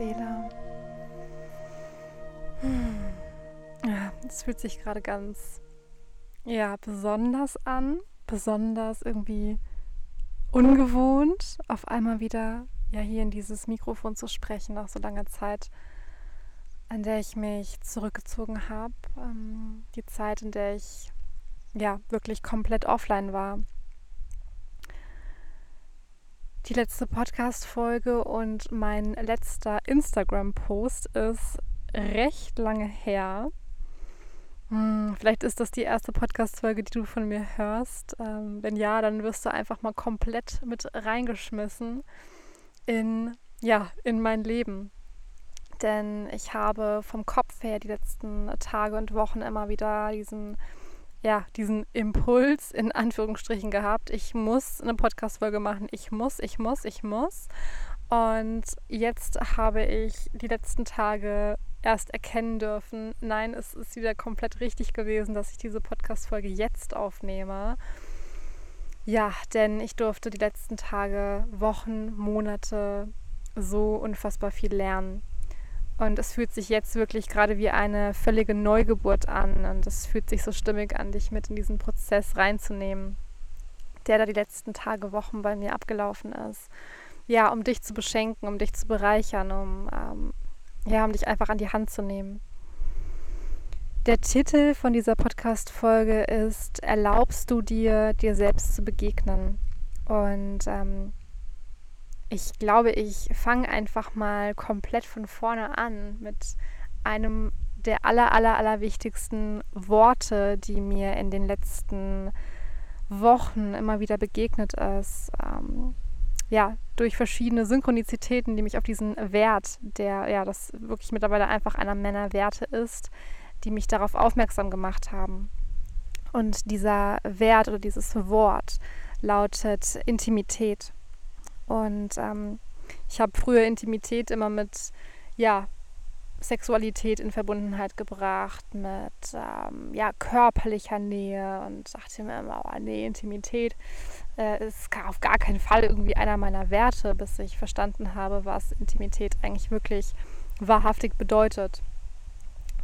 Seele. Hm. Ja, es fühlt sich gerade ganz, ja, besonders an, besonders irgendwie ungewohnt, auf einmal wieder ja hier in dieses Mikrofon zu sprechen nach so langer Zeit, an der ich mich zurückgezogen habe. Ähm, die Zeit, in der ich ja wirklich komplett offline war die letzte Podcast-Folge und mein letzter Instagram-Post ist recht lange her. Hm, vielleicht ist das die erste Podcast-Folge, die du von mir hörst. Ähm, wenn ja, dann wirst du einfach mal komplett mit reingeschmissen in, ja, in mein Leben. Denn ich habe vom Kopf her die letzten Tage und Wochen immer wieder diesen ja, diesen Impuls in Anführungsstrichen gehabt. Ich muss eine Podcast-Folge machen. Ich muss, ich muss, ich muss. Und jetzt habe ich die letzten Tage erst erkennen dürfen, nein, es ist wieder komplett richtig gewesen, dass ich diese Podcast-Folge jetzt aufnehme. Ja, denn ich durfte die letzten Tage, Wochen, Monate so unfassbar viel lernen. Und es fühlt sich jetzt wirklich gerade wie eine völlige Neugeburt an. Und es fühlt sich so stimmig an, dich mit in diesen Prozess reinzunehmen, der da die letzten Tage, Wochen bei mir abgelaufen ist. Ja, um dich zu beschenken, um dich zu bereichern, um, ähm, ja, um dich einfach an die Hand zu nehmen. Der Titel von dieser Podcast-Folge ist Erlaubst du dir, dir selbst zu begegnen? Und ähm, ich glaube, ich fange einfach mal komplett von vorne an mit einem der aller, aller, aller wichtigsten Worte, die mir in den letzten Wochen immer wieder begegnet ist. Ähm, ja, durch verschiedene Synchronizitäten, die mich auf diesen Wert, der ja, das wirklich mittlerweile einfach einer Männerwerte ist, die mich darauf aufmerksam gemacht haben. Und dieser Wert oder dieses Wort lautet Intimität. Und ähm, ich habe früher Intimität immer mit, ja, Sexualität in Verbundenheit gebracht, mit ähm, ja, körperlicher Nähe und dachte mir immer, oh nee, Intimität äh, ist auf gar keinen Fall irgendwie einer meiner Werte, bis ich verstanden habe, was Intimität eigentlich wirklich wahrhaftig bedeutet.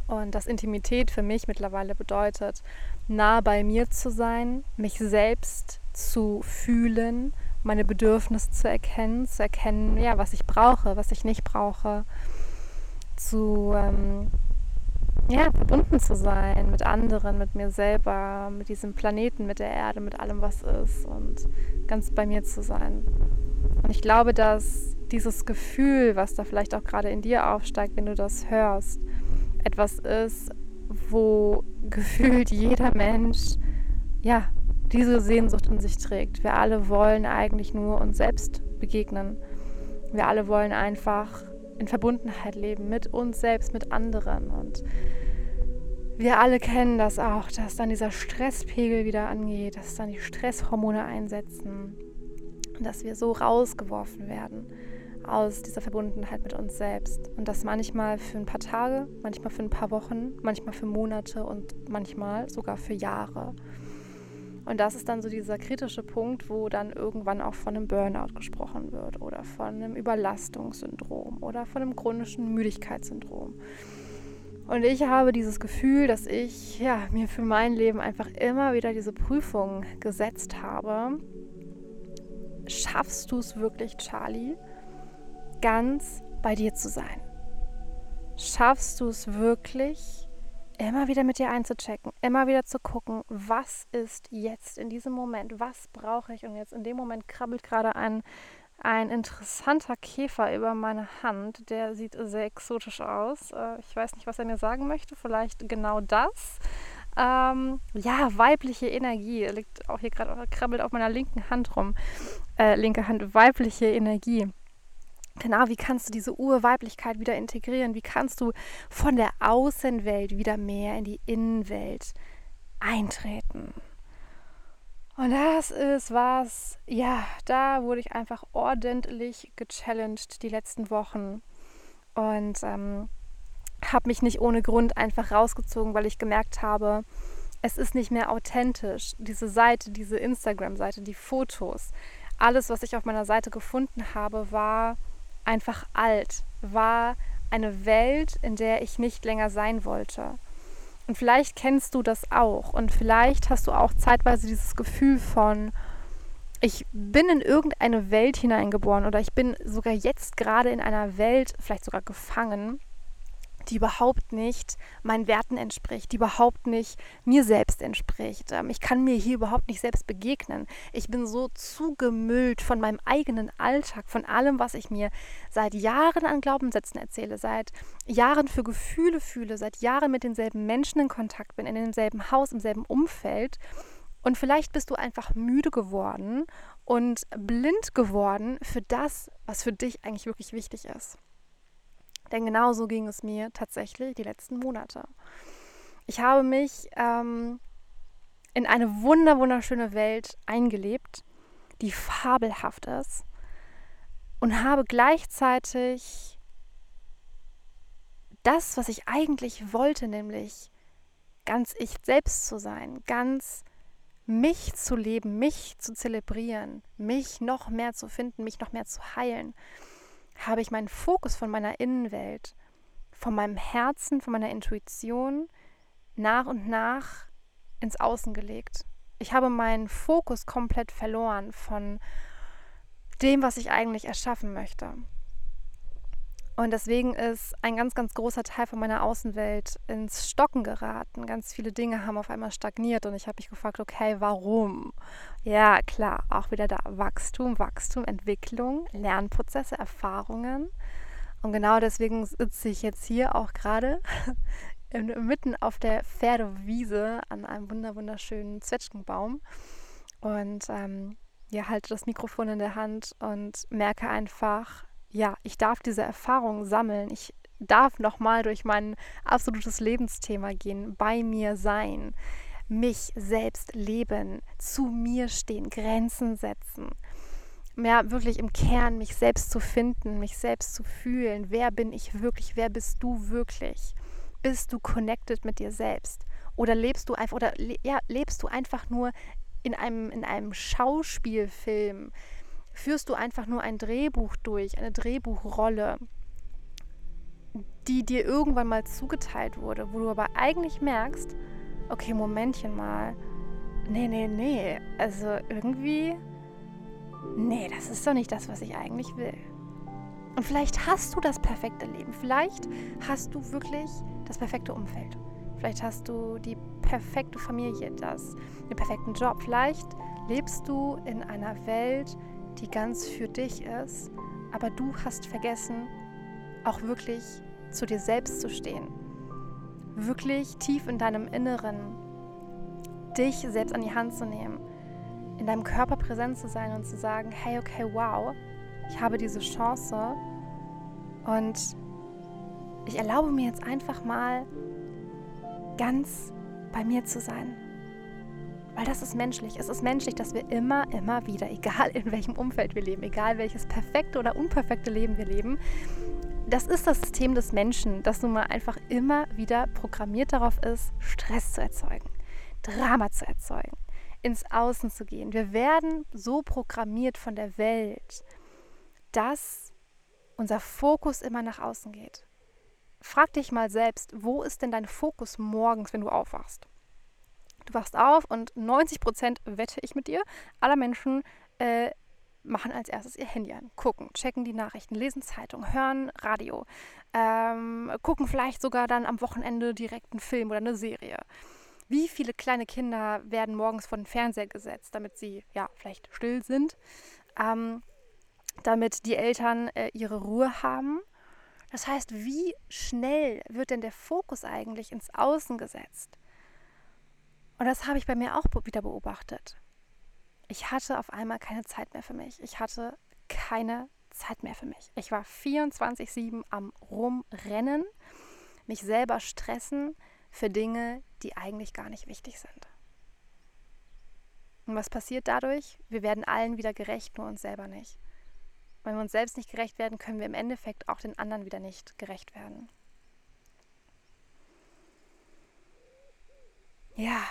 Und dass Intimität für mich mittlerweile bedeutet, nah bei mir zu sein, mich selbst zu fühlen, meine Bedürfnisse zu erkennen, zu erkennen, ja, was ich brauche, was ich nicht brauche, zu ähm, ja, verbunden zu sein mit anderen, mit mir selber, mit diesem Planeten, mit der Erde, mit allem, was ist und ganz bei mir zu sein. Und ich glaube, dass dieses Gefühl, was da vielleicht auch gerade in dir aufsteigt, wenn du das hörst, etwas ist, wo gefühlt jeder Mensch ja diese Sehnsucht in sich trägt. Wir alle wollen eigentlich nur uns selbst begegnen. Wir alle wollen einfach in Verbundenheit leben mit uns selbst, mit anderen. Und wir alle kennen das auch, dass dann dieser Stresspegel wieder angeht, dass dann die Stresshormone einsetzen dass wir so rausgeworfen werden aus dieser Verbundenheit mit uns selbst. Und das manchmal für ein paar Tage, manchmal für ein paar Wochen, manchmal für Monate und manchmal sogar für Jahre. Und das ist dann so dieser kritische Punkt, wo dann irgendwann auch von einem Burnout gesprochen wird oder von einem Überlastungssyndrom oder von einem chronischen Müdigkeitssyndrom. Und ich habe dieses Gefühl, dass ich ja, mir für mein Leben einfach immer wieder diese Prüfung gesetzt habe. Schaffst du es wirklich, Charlie, ganz bei dir zu sein? Schaffst du es wirklich, immer wieder mit dir einzuchecken, immer wieder zu gucken, was ist jetzt in diesem Moment, was brauche ich. Und jetzt in dem Moment krabbelt gerade ein, ein interessanter Käfer über meine Hand, der sieht sehr exotisch aus. Äh, ich weiß nicht, was er mir sagen möchte, vielleicht genau das. Ähm, ja, weibliche Energie liegt auch hier gerade, krabbelt auf meiner linken Hand rum. Äh, linke Hand, weibliche Energie. Genau, wie kannst du diese Urweiblichkeit wieder integrieren? Wie kannst du von der Außenwelt wieder mehr in die Innenwelt eintreten? Und das ist was, ja, da wurde ich einfach ordentlich gechallenged die letzten Wochen und ähm, habe mich nicht ohne Grund einfach rausgezogen, weil ich gemerkt habe, es ist nicht mehr authentisch. Diese Seite, diese Instagram-Seite, die Fotos, alles, was ich auf meiner Seite gefunden habe, war einfach alt, war eine Welt, in der ich nicht länger sein wollte. Und vielleicht kennst du das auch und vielleicht hast du auch zeitweise dieses Gefühl von, ich bin in irgendeine Welt hineingeboren oder ich bin sogar jetzt gerade in einer Welt, vielleicht sogar gefangen, die überhaupt nicht meinen Werten entspricht, die überhaupt nicht mir selbst entspricht. Ähm, ich kann mir hier überhaupt nicht selbst begegnen. Ich bin so zugemüllt von meinem eigenen Alltag, von allem, was ich mir seit Jahren an Glaubenssätzen erzähle, seit Jahren für Gefühle fühle, seit Jahren mit denselben Menschen in Kontakt bin, in demselben Haus, im selben Umfeld. Und vielleicht bist du einfach müde geworden und blind geworden für das, was für dich eigentlich wirklich wichtig ist. Denn genauso ging es mir tatsächlich die letzten Monate. Ich habe mich ähm, in eine wunder wunderschöne Welt eingelebt, die fabelhaft ist und habe gleichzeitig das, was ich eigentlich wollte, nämlich ganz ich selbst zu sein, ganz mich zu leben, mich zu zelebrieren, mich noch mehr zu finden, mich noch mehr zu heilen, habe ich meinen Fokus von meiner Innenwelt, von meinem Herzen, von meiner Intuition nach und nach ins Außen gelegt. Ich habe meinen Fokus komplett verloren von dem, was ich eigentlich erschaffen möchte. Und deswegen ist ein ganz, ganz großer Teil von meiner Außenwelt ins Stocken geraten. Ganz viele Dinge haben auf einmal stagniert und ich habe mich gefragt, okay, warum? Ja, klar, auch wieder da Wachstum, Wachstum, Entwicklung, Lernprozesse, Erfahrungen. Und genau deswegen sitze ich jetzt hier auch gerade mitten auf der Pferdewiese an einem wunderschönen Zwetschgenbaum und ähm, ja, halte das Mikrofon in der Hand und merke einfach, ja, ich darf diese Erfahrung sammeln. Ich darf nochmal durch mein absolutes Lebensthema gehen, bei mir sein, mich selbst leben, zu mir stehen, Grenzen setzen. Mehr wirklich im Kern mich selbst zu finden, mich selbst zu fühlen. Wer bin ich wirklich? Wer bist du wirklich? Bist du connected mit dir selbst? Oder lebst du einfach, oder ja, lebst du einfach nur in einem, in einem Schauspielfilm? Führst du einfach nur ein Drehbuch durch, eine Drehbuchrolle, die dir irgendwann mal zugeteilt wurde, wo du aber eigentlich merkst, okay, Momentchen mal, nee, nee, nee, also irgendwie, nee, das ist doch nicht das, was ich eigentlich will. Und vielleicht hast du das perfekte Leben, vielleicht hast du wirklich das perfekte Umfeld. Vielleicht hast du die perfekte Familie, das, den perfekten Job. Vielleicht lebst du in einer Welt, die ganz für dich ist, aber du hast vergessen, auch wirklich zu dir selbst zu stehen. Wirklich tief in deinem Inneren dich selbst an die Hand zu nehmen, in deinem Körper präsent zu sein und zu sagen, hey, okay, wow, ich habe diese Chance und ich erlaube mir jetzt einfach mal ganz bei mir zu sein. Weil das ist menschlich. Es ist menschlich, dass wir immer, immer wieder, egal in welchem Umfeld wir leben, egal welches perfekte oder unperfekte Leben wir leben, das ist das System des Menschen, das nun mal einfach immer wieder programmiert darauf ist, Stress zu erzeugen, Drama zu erzeugen, ins Außen zu gehen. Wir werden so programmiert von der Welt, dass unser Fokus immer nach außen geht. Frag dich mal selbst, wo ist denn dein Fokus morgens, wenn du aufwachst? Du wachst auf und 90 Prozent, wette ich mit dir, aller Menschen äh, machen als erstes ihr Handy an, gucken, checken die Nachrichten, lesen Zeitung, hören Radio, ähm, gucken vielleicht sogar dann am Wochenende direkt einen Film oder eine Serie. Wie viele kleine Kinder werden morgens vor den Fernseher gesetzt, damit sie ja vielleicht still sind, ähm, damit die Eltern äh, ihre Ruhe haben? Das heißt, wie schnell wird denn der Fokus eigentlich ins Außen gesetzt? Und das habe ich bei mir auch wieder beobachtet. Ich hatte auf einmal keine Zeit mehr für mich. Ich hatte keine Zeit mehr für mich. Ich war 24-7 am Rumrennen, mich selber stressen für Dinge, die eigentlich gar nicht wichtig sind. Und was passiert dadurch? Wir werden allen wieder gerecht, nur uns selber nicht. Wenn wir uns selbst nicht gerecht werden, können wir im Endeffekt auch den anderen wieder nicht gerecht werden. Ja,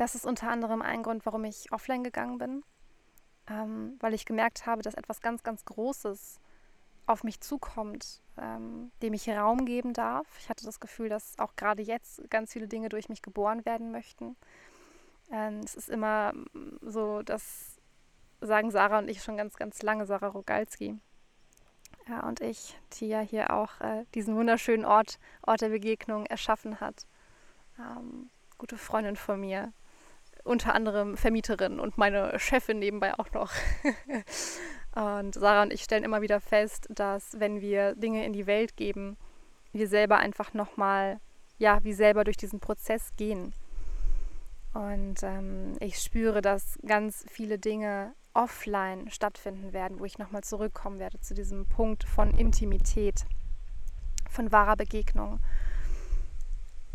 das ist unter anderem ein Grund, warum ich offline gegangen bin, ähm, weil ich gemerkt habe, dass etwas ganz, ganz Großes auf mich zukommt, ähm, dem ich Raum geben darf. Ich hatte das Gefühl, dass auch gerade jetzt ganz viele Dinge durch mich geboren werden möchten. Ähm, es ist immer mm, so, das sagen Sarah und ich schon ganz, ganz lange, Sarah Rogalski. Ja, und ich, die ja hier auch äh, diesen wunderschönen Ort, Ort der Begegnung erschaffen hat. Ähm, gute Freundin von mir, unter anderem Vermieterin und meine Chefin nebenbei auch noch. und Sarah und ich stellen immer wieder fest, dass wenn wir Dinge in die Welt geben, wir selber einfach nochmal, ja, wie selber durch diesen Prozess gehen. Und ähm, ich spüre, dass ganz viele Dinge offline stattfinden werden, wo ich nochmal zurückkommen werde zu diesem Punkt von Intimität, von wahrer Begegnung.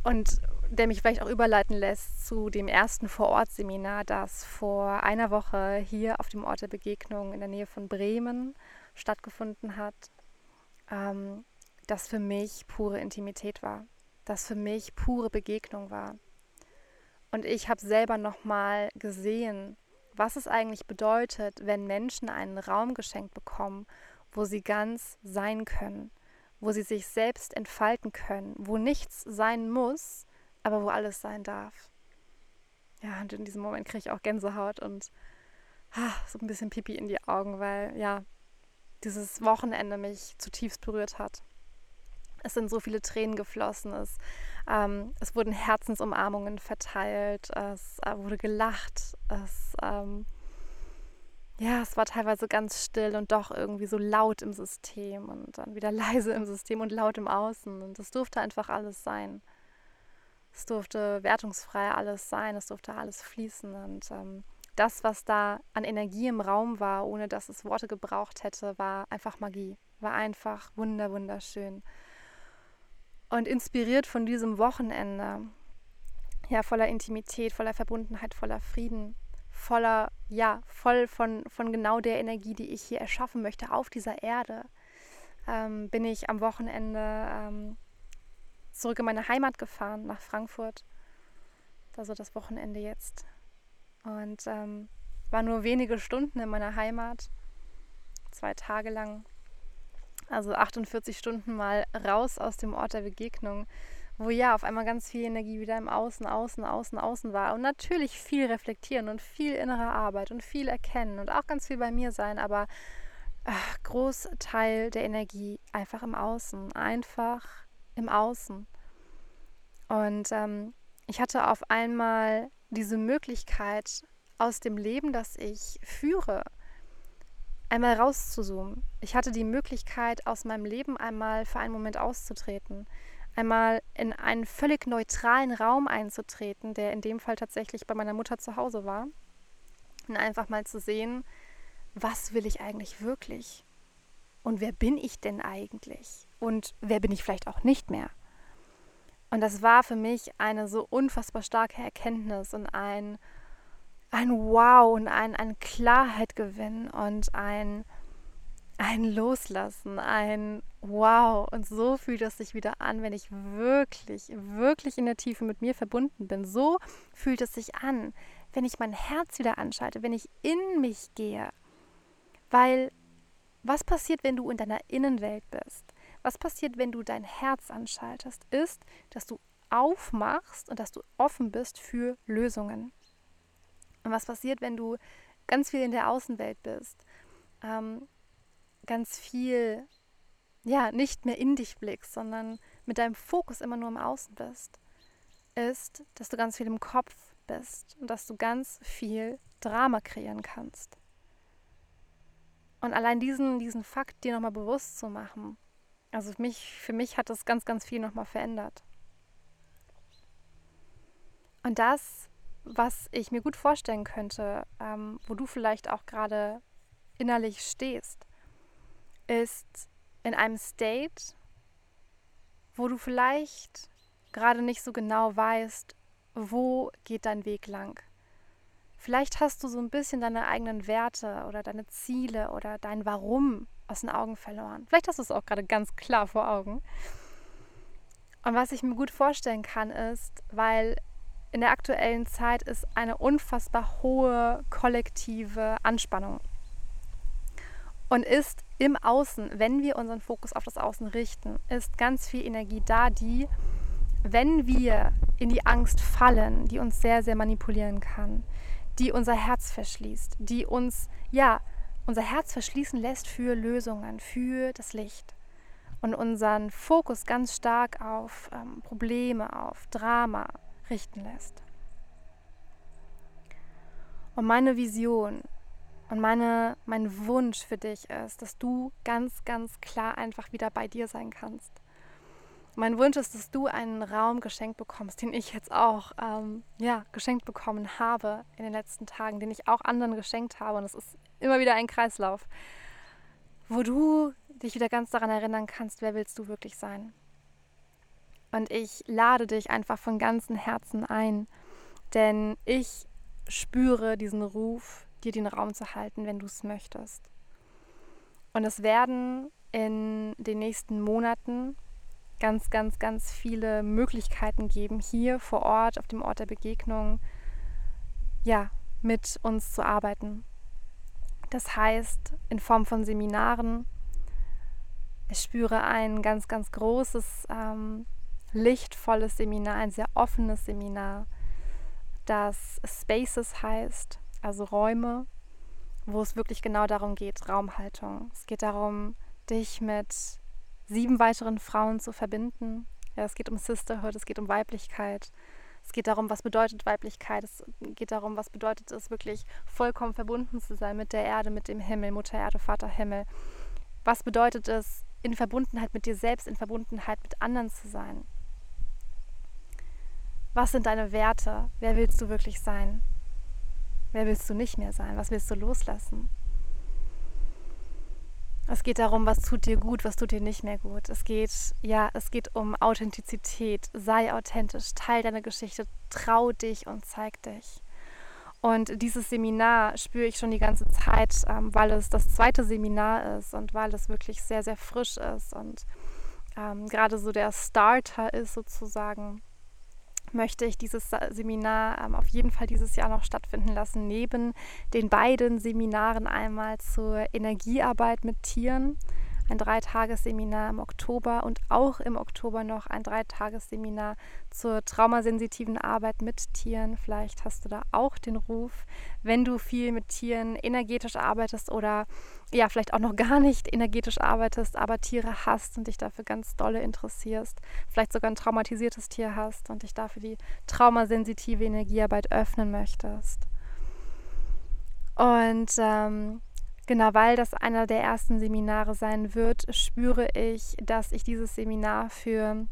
Und der mich vielleicht auch überleiten lässt zu dem ersten Vorortseminar, das vor einer Woche hier auf dem Ort der Begegnung in der Nähe von Bremen stattgefunden hat, ähm, das für mich pure Intimität war, das für mich pure Begegnung war. Und ich habe selber nochmal gesehen, was es eigentlich bedeutet, wenn Menschen einen Raum geschenkt bekommen, wo sie ganz sein können, wo sie sich selbst entfalten können, wo nichts sein muss, aber wo alles sein darf. Ja, und in diesem Moment kriege ich auch Gänsehaut und ah, so ein bisschen Pipi in die Augen, weil ja, dieses Wochenende mich zutiefst berührt hat. Es sind so viele Tränen geflossen, es, ähm, es wurden Herzensumarmungen verteilt, es äh, wurde gelacht, es, ähm, ja, es war teilweise ganz still und doch irgendwie so laut im System und dann wieder leise im System und laut im Außen und es durfte einfach alles sein. Es durfte wertungsfrei alles sein, es durfte alles fließen. Und ähm, das, was da an Energie im Raum war, ohne dass es Worte gebraucht hätte, war einfach Magie. War einfach wunder, wunderschön. Und inspiriert von diesem Wochenende, ja, voller Intimität, voller Verbundenheit, voller Frieden, voller, ja, voll von, von genau der Energie, die ich hier erschaffen möchte auf dieser Erde, ähm, bin ich am Wochenende ähm, zurück in meine Heimat gefahren, nach Frankfurt. Also das Wochenende jetzt. Und ähm, war nur wenige Stunden in meiner Heimat, zwei Tage lang. Also 48 Stunden mal raus aus dem Ort der Begegnung, wo ja auf einmal ganz viel Energie wieder im Außen, Außen, Außen, Außen war. Und natürlich viel reflektieren und viel innere Arbeit und viel erkennen und auch ganz viel bei mir sein, aber ach, Großteil der Energie einfach im Außen, einfach im Außen. Und ähm, ich hatte auf einmal diese Möglichkeit, aus dem Leben, das ich führe, einmal rauszuzoomen. Ich hatte die Möglichkeit, aus meinem Leben einmal für einen Moment auszutreten, einmal in einen völlig neutralen Raum einzutreten, der in dem Fall tatsächlich bei meiner Mutter zu Hause war, und einfach mal zu sehen, was will ich eigentlich wirklich? Und wer bin ich denn eigentlich? Und wer bin ich vielleicht auch nicht mehr? Und das war für mich eine so unfassbar starke Erkenntnis und ein, ein Wow und ein, ein Klarheitgewinn und ein, ein Loslassen, ein Wow. Und so fühlt es sich wieder an, wenn ich wirklich, wirklich in der Tiefe mit mir verbunden bin. So fühlt es sich an, wenn ich mein Herz wieder anschalte, wenn ich in mich gehe. Weil was passiert, wenn du in deiner Innenwelt bist? Was passiert, wenn du dein Herz anschaltest, ist, dass du aufmachst und dass du offen bist für Lösungen. Und was passiert, wenn du ganz viel in der Außenwelt bist, ähm, ganz viel, ja, nicht mehr in dich blickst, sondern mit deinem Fokus immer nur im Außen bist, ist, dass du ganz viel im Kopf bist und dass du ganz viel Drama kreieren kannst. Und allein diesen, diesen Fakt dir nochmal bewusst zu machen, also für mich, für mich hat das ganz, ganz viel nochmal verändert. Und das, was ich mir gut vorstellen könnte, ähm, wo du vielleicht auch gerade innerlich stehst, ist in einem State, wo du vielleicht gerade nicht so genau weißt, wo geht dein Weg lang. Vielleicht hast du so ein bisschen deine eigenen Werte oder deine Ziele oder dein Warum aus den Augen verloren. Vielleicht hast du es auch gerade ganz klar vor Augen. Und was ich mir gut vorstellen kann, ist, weil in der aktuellen Zeit ist eine unfassbar hohe kollektive Anspannung. Und ist im Außen, wenn wir unseren Fokus auf das Außen richten, ist ganz viel Energie da, die, wenn wir in die Angst fallen, die uns sehr, sehr manipulieren kann, die unser Herz verschließt, die uns, ja, unser Herz verschließen lässt für Lösungen, für das Licht und unseren Fokus ganz stark auf ähm, Probleme, auf Drama richten lässt. Und meine Vision und meine, mein Wunsch für dich ist, dass du ganz, ganz klar einfach wieder bei dir sein kannst. Mein Wunsch ist, dass du einen Raum geschenkt bekommst, den ich jetzt auch ähm, ja, geschenkt bekommen habe in den letzten Tagen, den ich auch anderen geschenkt habe. Und es ist immer wieder ein Kreislauf, wo du dich wieder ganz daran erinnern kannst, wer willst du wirklich sein. Und ich lade dich einfach von ganzem Herzen ein, denn ich spüre diesen Ruf, dir den Raum zu halten, wenn du es möchtest. Und es werden in den nächsten Monaten ganz, ganz, ganz viele Möglichkeiten geben, hier vor Ort, auf dem Ort der Begegnung, ja, mit uns zu arbeiten. Das heißt, in Form von Seminaren, ich spüre ein ganz, ganz großes, ähm, lichtvolles Seminar, ein sehr offenes Seminar, das Spaces heißt, also Räume, wo es wirklich genau darum geht, Raumhaltung. Es geht darum, dich mit sieben weiteren Frauen zu verbinden. Ja, es geht um Sisterhood, es geht um Weiblichkeit. Es geht darum, was bedeutet Weiblichkeit. Es geht darum, was bedeutet es, wirklich vollkommen verbunden zu sein mit der Erde, mit dem Himmel, Mutter Erde, Vater Himmel. Was bedeutet es, in Verbundenheit mit dir selbst, in Verbundenheit mit anderen zu sein? Was sind deine Werte? Wer willst du wirklich sein? Wer willst du nicht mehr sein? Was willst du loslassen? Es geht darum, was tut dir gut, was tut dir nicht mehr gut. Es geht, ja, es geht um Authentizität. Sei authentisch, teil deine Geschichte, trau dich und zeig dich. Und dieses Seminar spüre ich schon die ganze Zeit, ähm, weil es das zweite Seminar ist und weil es wirklich sehr, sehr frisch ist und ähm, gerade so der Starter ist sozusagen möchte ich dieses Seminar ähm, auf jeden Fall dieses Jahr noch stattfinden lassen, neben den beiden Seminaren einmal zur Energiearbeit mit Tieren ein Dreitagesseminar im Oktober und auch im Oktober noch ein Dreitagesseminar zur traumasensitiven Arbeit mit Tieren. Vielleicht hast du da auch den Ruf, wenn du viel mit Tieren energetisch arbeitest oder ja, vielleicht auch noch gar nicht energetisch arbeitest, aber Tiere hast und dich dafür ganz dolle interessierst, vielleicht sogar ein traumatisiertes Tier hast und dich dafür die traumasensitive Energiearbeit öffnen möchtest. Und ähm, Genau, weil das einer der ersten Seminare sein wird, spüre ich, dass ich dieses Seminar für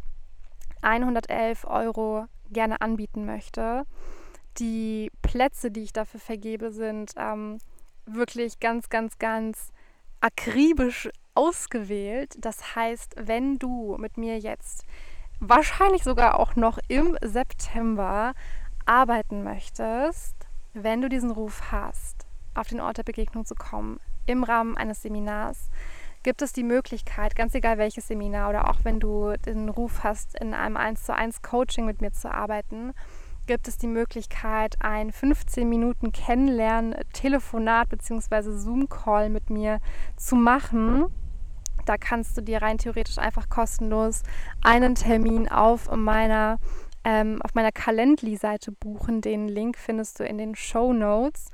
111 Euro gerne anbieten möchte. Die Plätze, die ich dafür vergebe, sind ähm, wirklich ganz, ganz, ganz akribisch ausgewählt. Das heißt, wenn du mit mir jetzt wahrscheinlich sogar auch noch im September arbeiten möchtest, wenn du diesen Ruf hast, auf den Ort der Begegnung zu kommen, im Rahmen eines Seminars, gibt es die Möglichkeit, ganz egal welches Seminar oder auch wenn du den Ruf hast, in einem 1 zu 1 Coaching mit mir zu arbeiten, gibt es die Möglichkeit, ein 15 Minuten Kennenlernen, Telefonat bzw. Zoom-Call mit mir zu machen. Da kannst du dir rein theoretisch einfach kostenlos einen Termin auf meiner, ähm, auf meiner Calendly-Seite buchen. Den Link findest du in den Show Notes.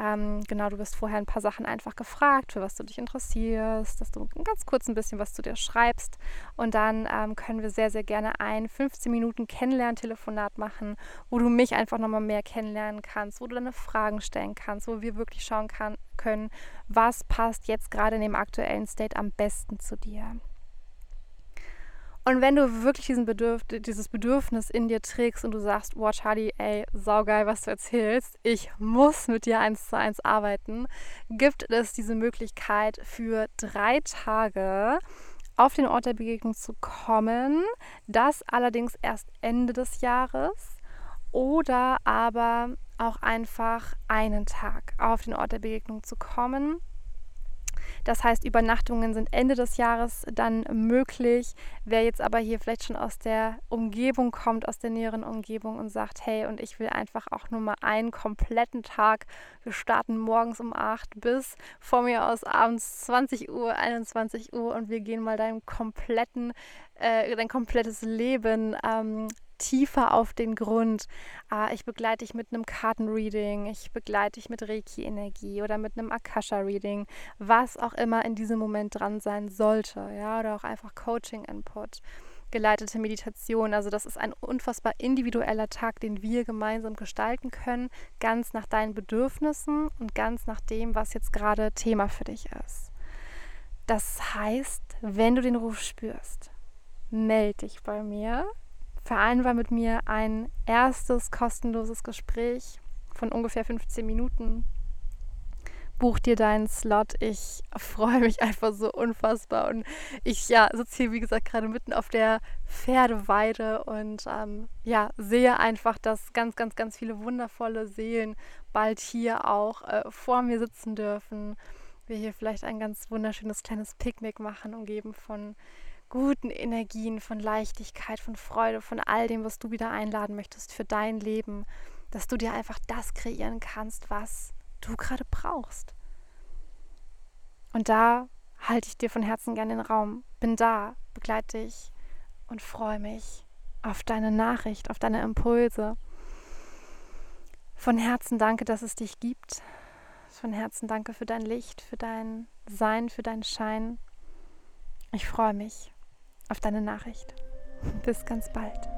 Ähm, genau, du wirst vorher ein paar Sachen einfach gefragt, für was du dich interessierst, dass du ganz kurz ein bisschen was zu dir schreibst. Und dann ähm, können wir sehr, sehr gerne ein 15 Minuten Kennenlerntelefonat machen, wo du mich einfach nochmal mehr kennenlernen kannst, wo du deine Fragen stellen kannst, wo wir wirklich schauen kann, können, was passt jetzt gerade in dem aktuellen State am besten zu dir. Und wenn du wirklich diesen Bedürf dieses Bedürfnis in dir trägst und du sagst, wow, Charlie, ey, saugeil, was du erzählst, ich muss mit dir eins zu eins arbeiten, gibt es diese Möglichkeit für drei Tage auf den Ort der Begegnung zu kommen. Das allerdings erst Ende des Jahres oder aber auch einfach einen Tag auf den Ort der Begegnung zu kommen Das heißt, Übernachtungen sind Ende des Jahres dann möglich. Wer jetzt aber hier vielleicht schon aus der Umgebung kommt, aus der näheren Umgebung und sagt, hey, und ich will einfach auch nur mal einen kompletten Tag. Wir starten morgens um 8 bis vor mir aus abends 20 Uhr, 21 Uhr und wir gehen mal deinen kompletten, äh, dein komplettes Leben ähm, tiefer auf den Grund. Äh, ich begleite dich mit einem Kartenreading, ich begleite dich mit Reiki-Energie oder mit einem Akasha-Reading, was auch immer in diesem Moment dran sein sollte, ja, oder auch einfach Coaching-Input geleitete Meditation. Also das ist ein unfassbar individueller Tag, den wir gemeinsam gestalten können, ganz nach deinen Bedürfnissen und ganz nach dem, was jetzt gerade Thema für dich ist. Das heißt, wenn du den Ruf spürst, melde dich bei mir vereinbar mit mir ein erstes kostenloses Gespräch von ungefähr 15 Minuten. Buch dir deinen Slot. Ich freue mich einfach so unfassbar. Und ich ja, sitze hier, wie gesagt, gerade mitten auf der Pferdeweide und ähm, ja, sehe einfach, dass ganz, ganz, ganz viele wundervolle Seelen bald hier auch äh, vor mir sitzen dürfen. Wir hier vielleicht ein ganz wunderschönes kleines Picknick machen, umgeben von guten Energien, von Leichtigkeit, von Freude, von all dem, was du wieder einladen möchtest für dein Leben, dass du dir einfach das kreieren kannst, was du gerade brauchst. Und da halte ich dir von Herzen gerne den Raum, bin da, begleite dich und freue mich auf deine Nachricht, auf deine Impulse. Von Herzen danke, dass es dich gibt. Von Herzen danke für dein Licht, für dein Sein, für deinen Schein. Ich freue mich auf deine Nachricht. Bis ganz bald.